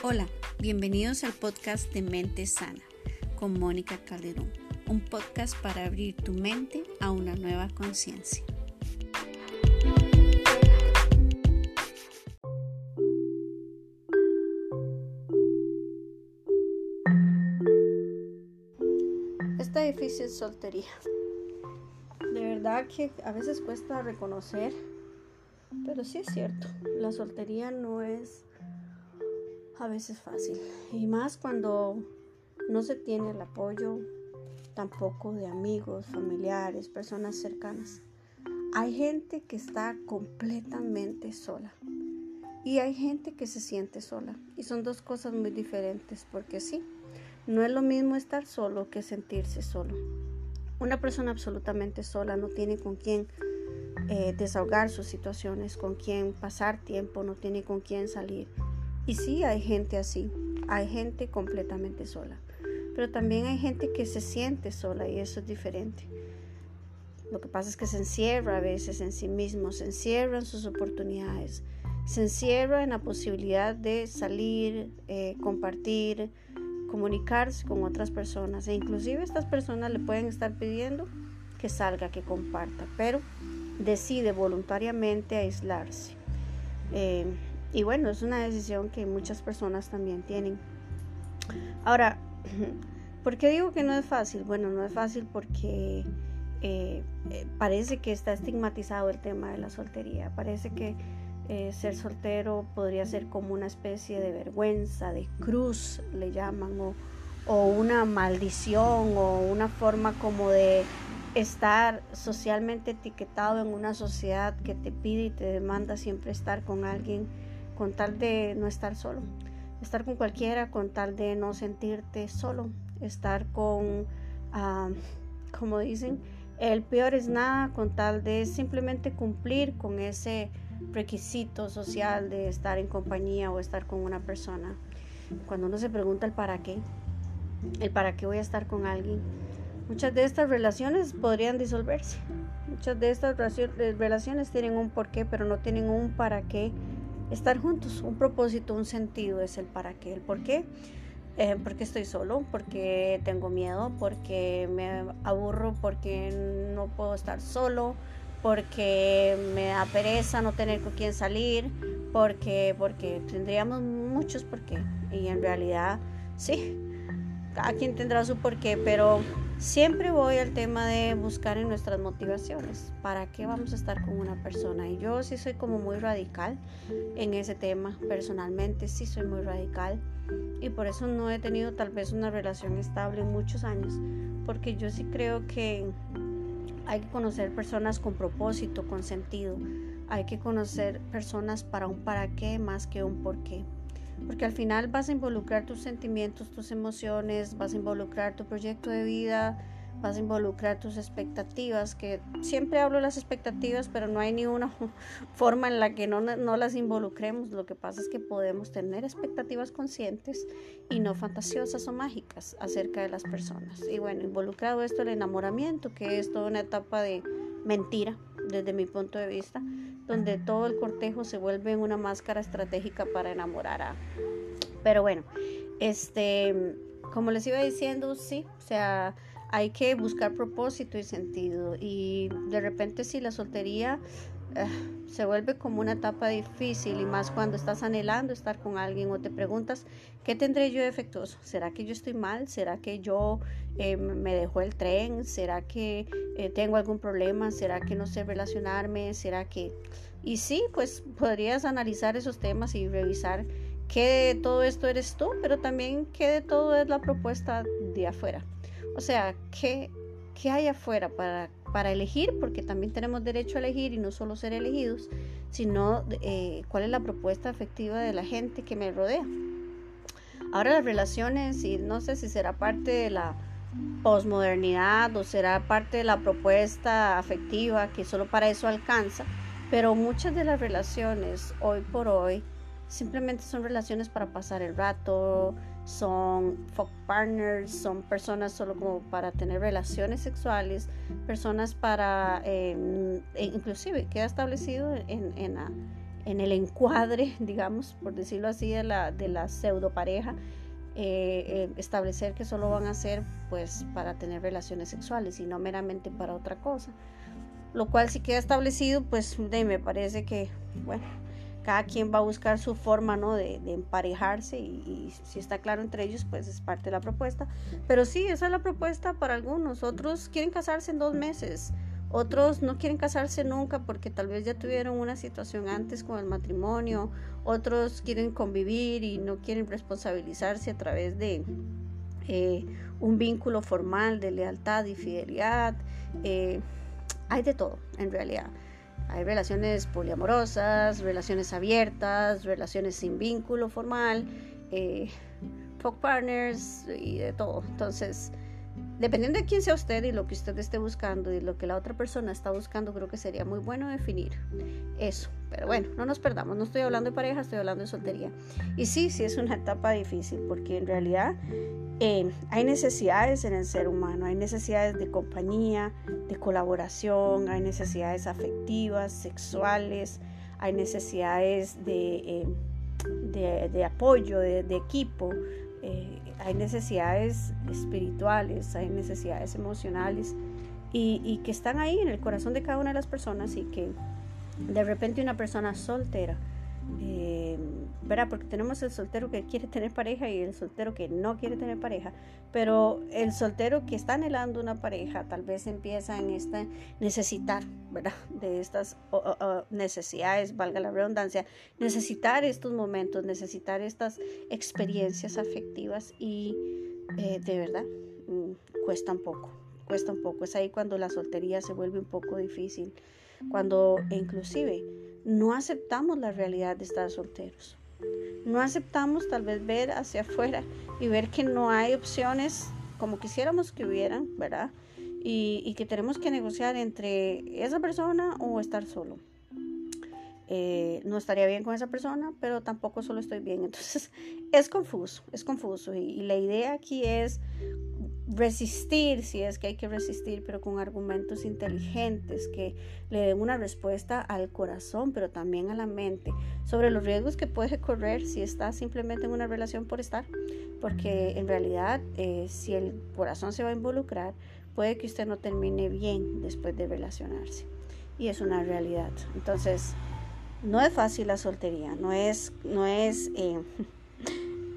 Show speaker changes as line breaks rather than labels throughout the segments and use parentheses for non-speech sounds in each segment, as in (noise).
Hola, bienvenidos al podcast de Mente Sana con Mónica Calderón, un podcast para abrir tu mente a una nueva conciencia. Esta difícil soltería. De verdad que a veces cuesta reconocer, pero sí es cierto, la soltería no es a veces fácil. Y más cuando no se tiene el apoyo tampoco de amigos, familiares, personas cercanas. Hay gente que está completamente sola y hay gente que se siente sola. Y son dos cosas muy diferentes porque sí, no es lo mismo estar solo que sentirse solo. Una persona absolutamente sola no tiene con quién eh, desahogar sus situaciones, con quién pasar tiempo, no tiene con quién salir y sí, hay gente así, hay gente completamente sola, pero también hay gente que se siente sola y eso es diferente. Lo que pasa es que se encierra a veces en sí mismo, se encierra en sus oportunidades, se encierra en la posibilidad de salir, eh, compartir, comunicarse con otras personas e inclusive estas personas le pueden estar pidiendo que salga, que comparta, pero decide voluntariamente aislarse. Eh, y bueno, es una decisión que muchas personas también tienen. Ahora, (clears throat) ¿por qué digo que no es fácil? Bueno, no es fácil porque eh, eh, parece que está estigmatizado el tema de la soltería. Parece que eh, ser soltero podría ser como una especie de vergüenza, de cruz, le llaman, o, o una maldición, o una forma como de estar socialmente etiquetado en una sociedad que te pide y te demanda siempre estar con alguien con tal de no estar solo, estar con cualquiera con tal de no sentirte solo, estar con, ah, como dicen, el peor es nada con tal de simplemente cumplir con ese requisito social de estar en compañía o estar con una persona. Cuando uno se pregunta el para qué, el para qué voy a estar con alguien, muchas de estas relaciones podrían disolverse. Muchas de estas relaciones tienen un porqué, pero no tienen un para qué estar juntos, un propósito, un sentido es el para qué, el por qué. Eh, porque estoy solo, porque tengo miedo, porque me aburro, porque no puedo estar solo, porque me da pereza no tener con quién salir, porque, porque tendríamos muchos por qué. Y en realidad, sí, cada quien tendrá su porqué, pero siempre voy al tema de buscar en nuestras motivaciones. ¿Para qué vamos a estar con una persona? Y yo sí soy como muy radical en ese tema. Personalmente sí soy muy radical. Y por eso no he tenido tal vez una relación estable en muchos años. Porque yo sí creo que hay que conocer personas con propósito, con sentido. Hay que conocer personas para un para qué más que un por qué porque al final vas a involucrar tus sentimientos, tus emociones, vas a involucrar tu proyecto de vida, vas a involucrar tus expectativas, que siempre hablo de las expectativas, pero no hay ni una (laughs) forma en la que no, no, las involucremos. Lo que pasa es que podemos tener expectativas conscientes y no fantasiosas o mágicas acerca de las personas. Y bueno, involucrado esto el enamoramiento, que es toda una etapa de mentira desde mi punto de vista, donde todo el cortejo se vuelve una máscara estratégica para enamorar a... Pero bueno, este, como les iba diciendo, sí, o sea, hay que buscar propósito y sentido. Y de repente si la soltería eh, se vuelve como una etapa difícil y más cuando estás anhelando estar con alguien o te preguntas, ¿qué tendré yo defectuoso? ¿Será que yo estoy mal? ¿Será que yo eh, me dejó el tren? ¿Será que eh, tengo algún problema? ¿Será que no sé relacionarme? ¿Será que... Y sí, pues podrías analizar esos temas y revisar qué de todo esto eres tú, pero también qué de todo es la propuesta de afuera. O sea, ¿qué, qué hay afuera para para elegir, porque también tenemos derecho a elegir y no solo ser elegidos, sino eh, cuál es la propuesta afectiva de la gente que me rodea. Ahora las relaciones, y no sé si será parte de la posmodernidad o será parte de la propuesta afectiva que solo para eso alcanza, pero muchas de las relaciones hoy por hoy simplemente son relaciones para pasar el rato, son folk partners, son personas solo como para tener relaciones sexuales, personas para, em, e inclusive queda establecido en, en, en el encuadre, (laughs) digamos, por decirlo así, de la, de la pseudo pareja, eh, eh, establecer que solo van a ser pues para tener relaciones sexuales y no meramente para otra cosa. Lo cual si queda establecido, pues de, me parece que, bueno, cada quien va a buscar su forma ¿no? de, emparejarse y, si está claro entre ellos, pues es parte de la propuesta. Pero sí, esa es la propuesta para algunos. Otros quieren casarse en dos meses. Otros no quieren casarse nunca porque tal vez ya tuvieron una situación antes con el matrimonio. Otros quieren convivir y no quieren responsabilizarse a través de eh, un vínculo formal de lealtad y fidelidad. Eh, hay de todo, en realidad. Hay relaciones poliamorosas, relaciones abiertas, relaciones sin vínculo formal, eh, partners y de todo. Entonces, dependiendo de quién sea usted y lo que usted esté buscando y lo que la otra persona está buscando, creo que sería muy bueno definir eso. Pero bueno, no nos perdamos, no estoy hablando de pareja, estoy hablando de soltería. Y sí, sí es una etapa difícil porque en realidad eh, hay necesidades en el ser humano, hay necesidades de compañía, de colaboración, hay necesidades afectivas, sexuales, hay necesidades de, eh, de, apoyo, de, equipo, eh, hay necesidades espirituales, hay necesidades emocionales y, que están ahí en el corazón de cada una de las personas y que de repente una persona soltera, eh, ¿verdad? Porque tenemos el soltero que quiere tener pareja y el soltero que no quiere tener pareja, pero el soltero que está anhelando una pareja tal vez empieza en esta necesitar, ¿verdad? De estas necesidades, valga la redundancia, necesitar estos momentos, necesitar estas experiencias afectivas y eh, de verdad mm, cuesta un poco, cuesta un poco. Es ahí cuando la soltería se vuelve un poco difícil cuando inclusive no aceptamos la realidad de estar solteros. No aceptamos tal vez ver hacia afuera y ver que no hay opciones como quisiéramos que hubieran, ¿verdad? Y, que tenemos que negociar entre esa persona o estar solo. Eh, no estaría bien con esa persona, pero tampoco solo estoy bien. (laughs) Entonces es confuso, es confuso. y la idea aquí es resistir, si es que hay que resistir, pero con argumentos inteligentes que le den una respuesta al corazón, pero también a la mente, sobre los riesgos que puede correr si está simplemente en una relación por estar, porque en realidad eh, si el corazón se va a involucrar, puede que usted no termine bien después de relacionarse. Y es una realidad. Entonces, no es fácil la soltería, no es, no es, eh,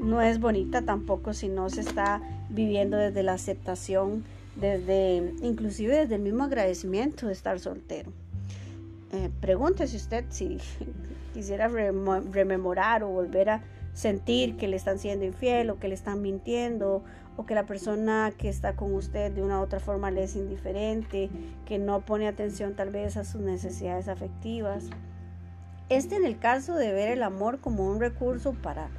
no es bonita tampoco si no se está viviendo desde la aceptación, desde inclusive desde el mismo agradecimiento de estar soltero. Eh, pregúntese usted si (laughs) quisiera rememorar o volver a sentir que le están siendo infiel o que le están mintiendo o que la persona que está con usted de una u otra forma le es indiferente, que no pone atención tal vez a sus necesidades afectivas. Este en el caso de ver el amor como un recurso para,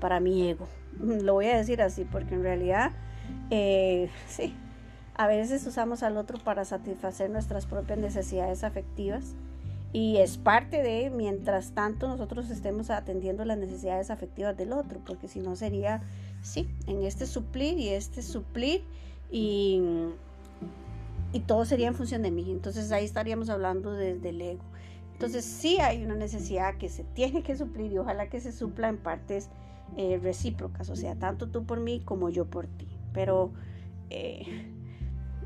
para mi ego, (laughs) Lo voy a decir así porque en realidad, eh, sí, a veces usamos al otro para satisfacer nuestras propias necesidades afectivas y es parte de, mientras tanto, nosotros estemos atendiendo las necesidades afectivas del otro, porque si no sería, sí, en este suplir y este suplir y, y todo sería en función de mí. Entonces ahí estaríamos hablando desde el ego. Entonces sí hay una necesidad que se tiene que suplir y ojalá que se supla en partes eh, recíprocas, o sea, tanto tú por mí como yo por ti. Pero eh,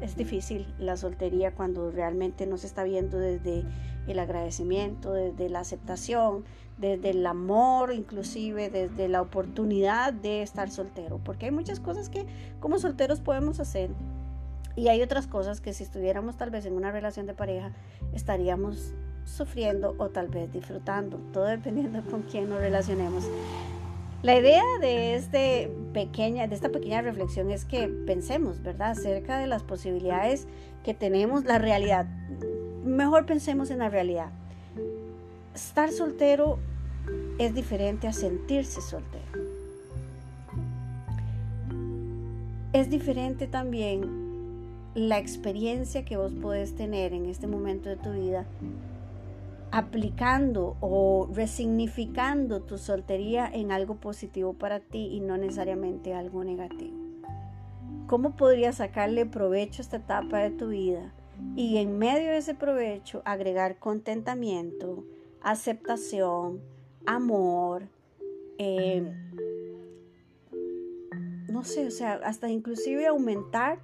es difícil la soltería cuando realmente no se está viendo desde el agradecimiento, desde la aceptación, desde el amor, inclusive desde la oportunidad de estar soltero, porque hay muchas cosas que como solteros podemos hacer y hay otras cosas que si estuviéramos tal vez en una relación de pareja estaríamos sufriendo o tal vez disfrutando, todo dependiendo con quién nos relacionemos. La idea de, este pequeña, de esta pequeña reflexión es que pensemos, ¿verdad?, acerca de las posibilidades que tenemos, la realidad. Mejor pensemos en la realidad. Estar soltero es diferente a sentirse soltero. Es diferente también la experiencia que vos podés tener en este momento de tu vida aplicando o resignificando tu soltería en algo positivo para ti y no necesariamente algo negativo. ¿Cómo podrías sacarle provecho a esta etapa de tu vida y en medio de ese provecho agregar contentamiento, aceptación, amor, eh, no sé, o sea, hasta inclusive aumentar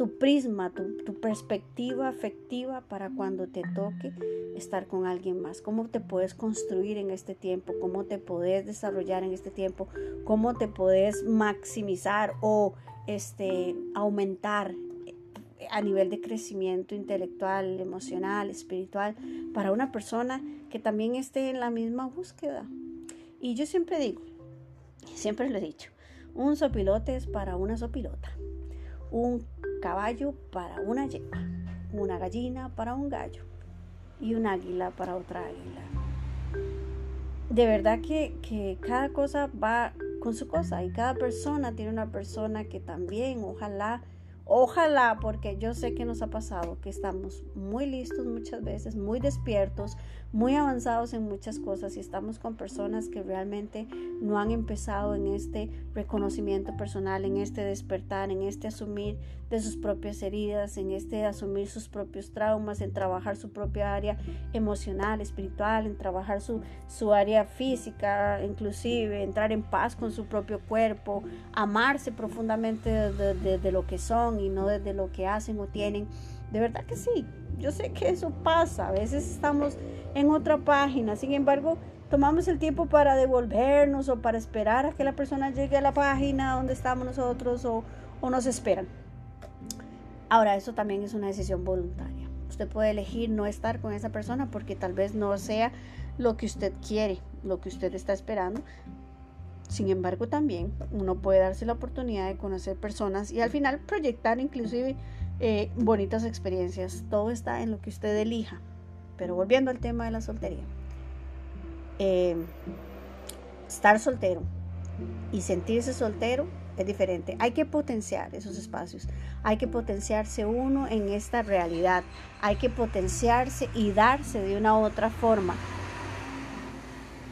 tu prisma, tu, perspectiva afectiva para cuando te toque estar con alguien más. Cómo te puedes construir en este tiempo, cómo te puedes desarrollar en este tiempo, cómo te puedes maximizar o este, aumentar a nivel de crecimiento intelectual, emocional, espiritual, para una persona que también esté en la misma búsqueda. Y yo siempre digo, siempre lo he dicho, un sopilote es para una sopilota, un caballo para una yegua, una gallina para un gallo y un águila para otra águila. De verdad que, que cada cosa va con su cosa y cada persona tiene una persona que también ojalá Ojalá, porque yo sé que nos ha pasado que estamos muy listos muchas veces, muy despiertos, muy avanzados en muchas cosas y estamos con personas que realmente no han empezado en este reconocimiento personal, en este despertar, en este asumir de sus propias heridas, en este asumir sus propios traumas, en trabajar su propia área emocional, espiritual, en trabajar su, su área física, inclusive entrar en paz con su propio cuerpo, amarse profundamente de, de lo que son y no desde lo que hacen o tienen. De verdad que sí, yo sé que eso pasa, a veces estamos en otra página, sin embargo, tomamos el tiempo para devolvernos o para esperar a que la persona llegue a la página donde estamos nosotros o, o nos esperan. Ahora, eso también es una decisión voluntaria. Usted puede elegir no estar con esa persona porque tal vez no sea lo que usted quiere, lo que usted está esperando, sin embargo, también uno puede darse la oportunidad de conocer personas y al final proyectar inclusive eh, bonitas experiencias. Todo está en lo que usted elija. Pero volviendo al tema de la soltería. Eh, estar soltero y sentirse soltero es diferente. Hay que potenciar esos espacios. Hay que potenciarse uno en esta realidad. Hay que potenciarse y darse de una u otra forma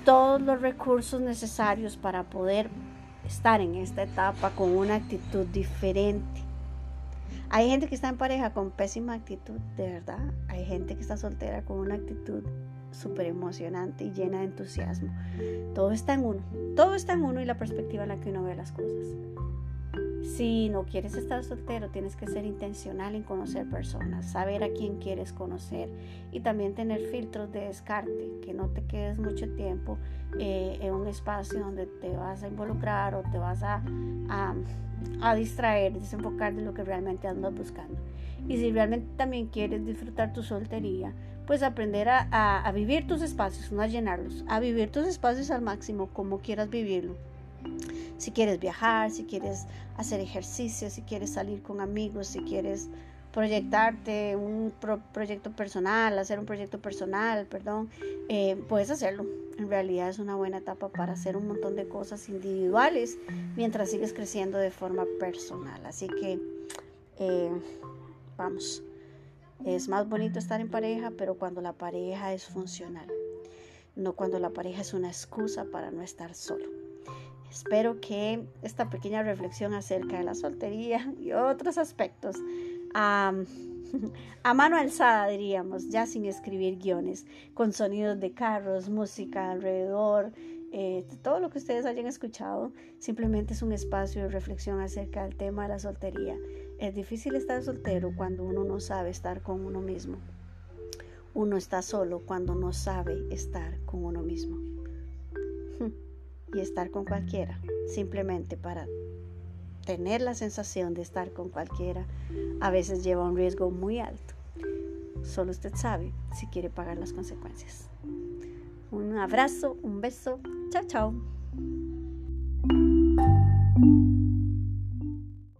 todos los recursos necesarios para poder estar en esta etapa con una actitud diferente. Hay gente que está en pareja con pésima actitud, de verdad. Hay gente que está soltera con una actitud súper emocionante y llena de entusiasmo. Todo está en uno. Todo está en uno y la perspectiva en la que uno ve las cosas. Si no quieres estar soltero, tienes que ser intencional en conocer personas, saber a quién quieres conocer y también tener filtros de descarte, que no te quedes mucho tiempo eh, en un espacio donde te vas a involucrar o te vas a, a, distraer, desenfocar de lo que realmente andas buscando. Y si realmente también quieres disfrutar tu soltería, pues aprender a, a vivir tus espacios, no a llenarlos, a vivir tus espacios al máximo como quieras vivirlo si quieres viajar, si quieres hacer ejercicio, si quieres salir con amigos, si quieres proyectarte un proyecto personal, hacer un proyecto personal, perdón, eh, puedes hacerlo. En realidad es una buena etapa para hacer un montón de cosas individuales mientras sigues creciendo de forma personal. Así que, eh, vamos, es más bonito estar en pareja, pero cuando la pareja es funcional, no cuando la pareja es una excusa para no estar solo. Espero que esta pequeña reflexión acerca de la soltería (laughs) y otros aspectos (laughs) a mano alzada, diríamos, ya sin escribir guiones, con sonidos de carros, música alrededor, eh, todo lo que ustedes hayan escuchado, simplemente es un espacio de reflexión acerca del tema de la soltería. Es difícil estar soltero cuando uno no sabe estar con uno mismo. Uno está solo cuando no sabe estar con uno mismo (laughs) y estar con cualquiera, simplemente para tener la sensación de estar con cualquiera, a veces lleva un riesgo muy alto. Solo usted sabe si quiere pagar las consecuencias. Un abrazo, un beso, chao, chao.